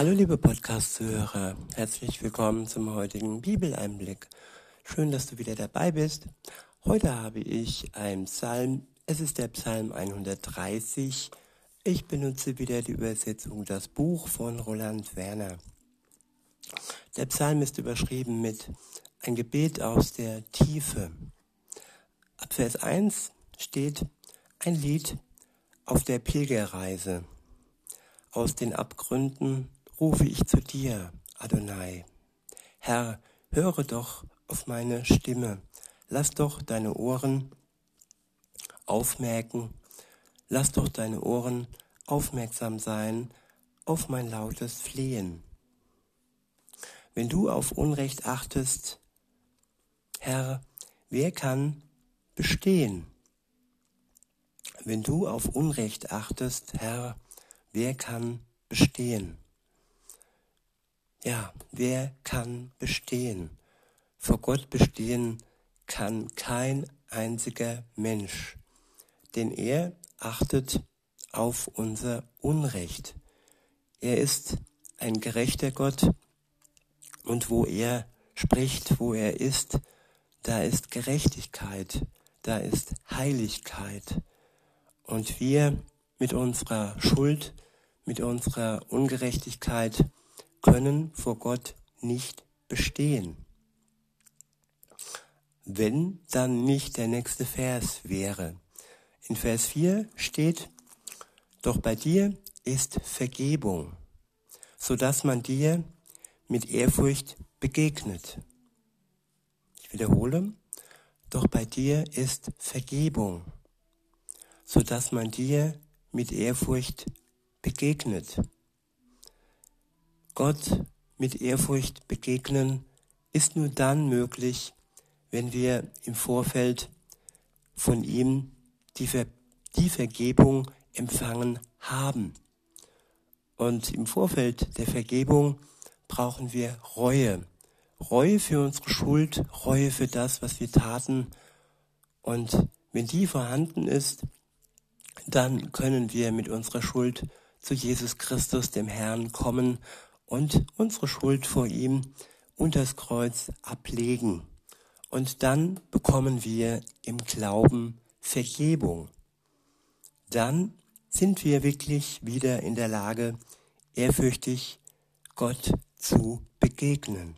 Hallo liebe Podcast-Zuhörer, herzlich willkommen zum heutigen Bibeleinblick. Schön, dass du wieder dabei bist. Heute habe ich einen Psalm, es ist der Psalm 130. Ich benutze wieder die Übersetzung Das Buch von Roland Werner. Der Psalm ist überschrieben mit Ein Gebet aus der Tiefe. Ab Vers 1 steht ein Lied auf der Pilgerreise. Aus den Abgründen rufe ich zu dir, Adonai. Herr, höre doch auf meine Stimme. Lass doch deine Ohren aufmerken. Lass doch deine Ohren aufmerksam sein auf mein lautes Flehen. Wenn du auf Unrecht achtest, Herr, wer kann bestehen? Wenn du auf Unrecht achtest, Herr, wer kann bestehen? Ja, wer kann bestehen? Vor Gott bestehen kann kein einziger Mensch, denn er achtet auf unser Unrecht. Er ist ein gerechter Gott und wo er spricht, wo er ist, da ist Gerechtigkeit, da ist Heiligkeit. Und wir mit unserer Schuld, mit unserer Ungerechtigkeit, können vor Gott nicht bestehen. Wenn dann nicht der nächste Vers wäre. In Vers 4 steht, doch bei dir ist Vergebung, so dass man dir mit Ehrfurcht begegnet. Ich wiederhole, doch bei dir ist Vergebung, so dass man dir mit Ehrfurcht begegnet. Gott mit Ehrfurcht begegnen ist nur dann möglich, wenn wir im Vorfeld von ihm die, Ver die Vergebung empfangen haben. Und im Vorfeld der Vergebung brauchen wir Reue. Reue für unsere Schuld, Reue für das, was wir taten. Und wenn die vorhanden ist, dann können wir mit unserer Schuld zu Jesus Christus, dem Herrn, kommen und unsere Schuld vor ihm und das Kreuz ablegen. Und dann bekommen wir im Glauben Vergebung. Dann sind wir wirklich wieder in der Lage, ehrfürchtig Gott zu begegnen.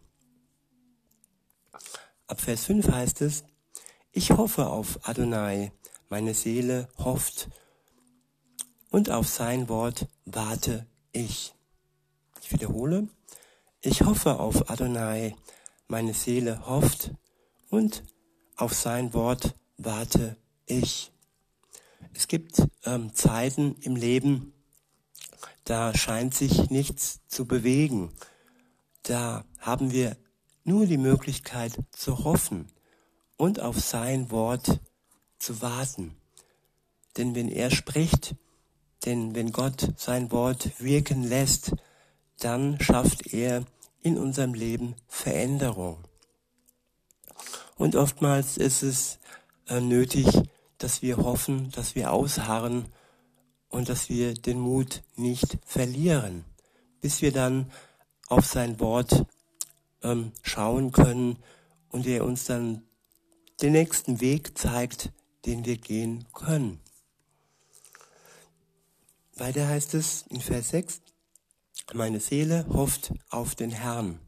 Ab Vers 5 heißt es, ich hoffe auf Adonai, meine Seele hofft, und auf sein Wort warte ich. Ich wiederhole, ich hoffe auf Adonai, meine Seele hofft und auf sein Wort warte ich. Es gibt ähm, Zeiten im Leben, da scheint sich nichts zu bewegen. Da haben wir nur die Möglichkeit zu hoffen und auf sein Wort zu warten. Denn wenn er spricht, denn wenn Gott sein Wort wirken lässt, dann schafft er in unserem Leben Veränderung. Und oftmals ist es äh, nötig, dass wir hoffen, dass wir ausharren und dass wir den Mut nicht verlieren, bis wir dann auf sein Wort ähm, schauen können und er uns dann den nächsten Weg zeigt, den wir gehen können. Weiter heißt es in Vers 6, meine Seele hofft auf den Herrn,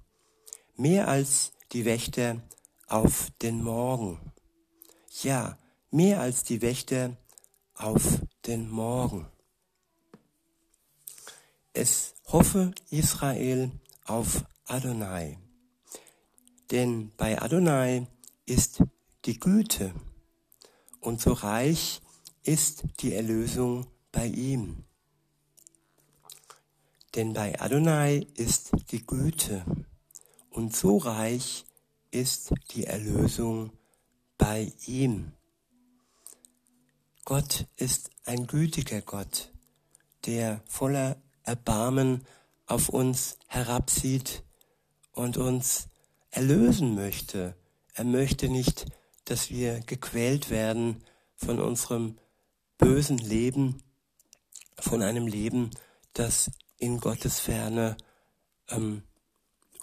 mehr als die Wächter auf den Morgen. Ja, mehr als die Wächter auf den Morgen. Es hoffe Israel auf Adonai. Denn bei Adonai ist die Güte und so reich ist die Erlösung bei ihm. Denn bei Adonai ist die Güte und so reich ist die Erlösung bei ihm. Gott ist ein gütiger Gott, der voller Erbarmen auf uns herabsieht und uns erlösen möchte. Er möchte nicht, dass wir gequält werden von unserem bösen Leben, von einem Leben, das in Gottes Ferne ähm,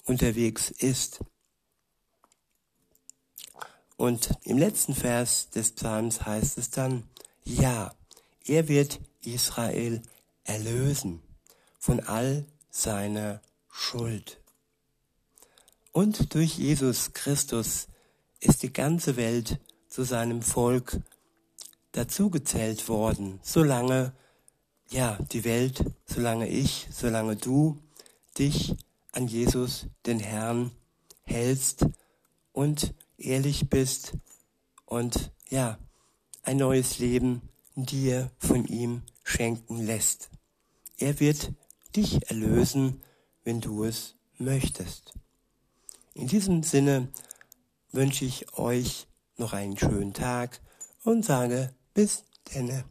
unterwegs ist. Und im letzten Vers des Psalms heißt es dann, ja, er wird Israel erlösen von all seiner Schuld. Und durch Jesus Christus ist die ganze Welt zu seinem Volk dazugezählt worden, solange, ja, die Welt, solange ich, solange du dich an Jesus, den Herrn, hältst und ehrlich bist und, ja, ein neues Leben dir von ihm schenken lässt. Er wird dich erlösen, wenn du es möchtest. In diesem Sinne wünsche ich euch noch einen schönen Tag und sage bis denne.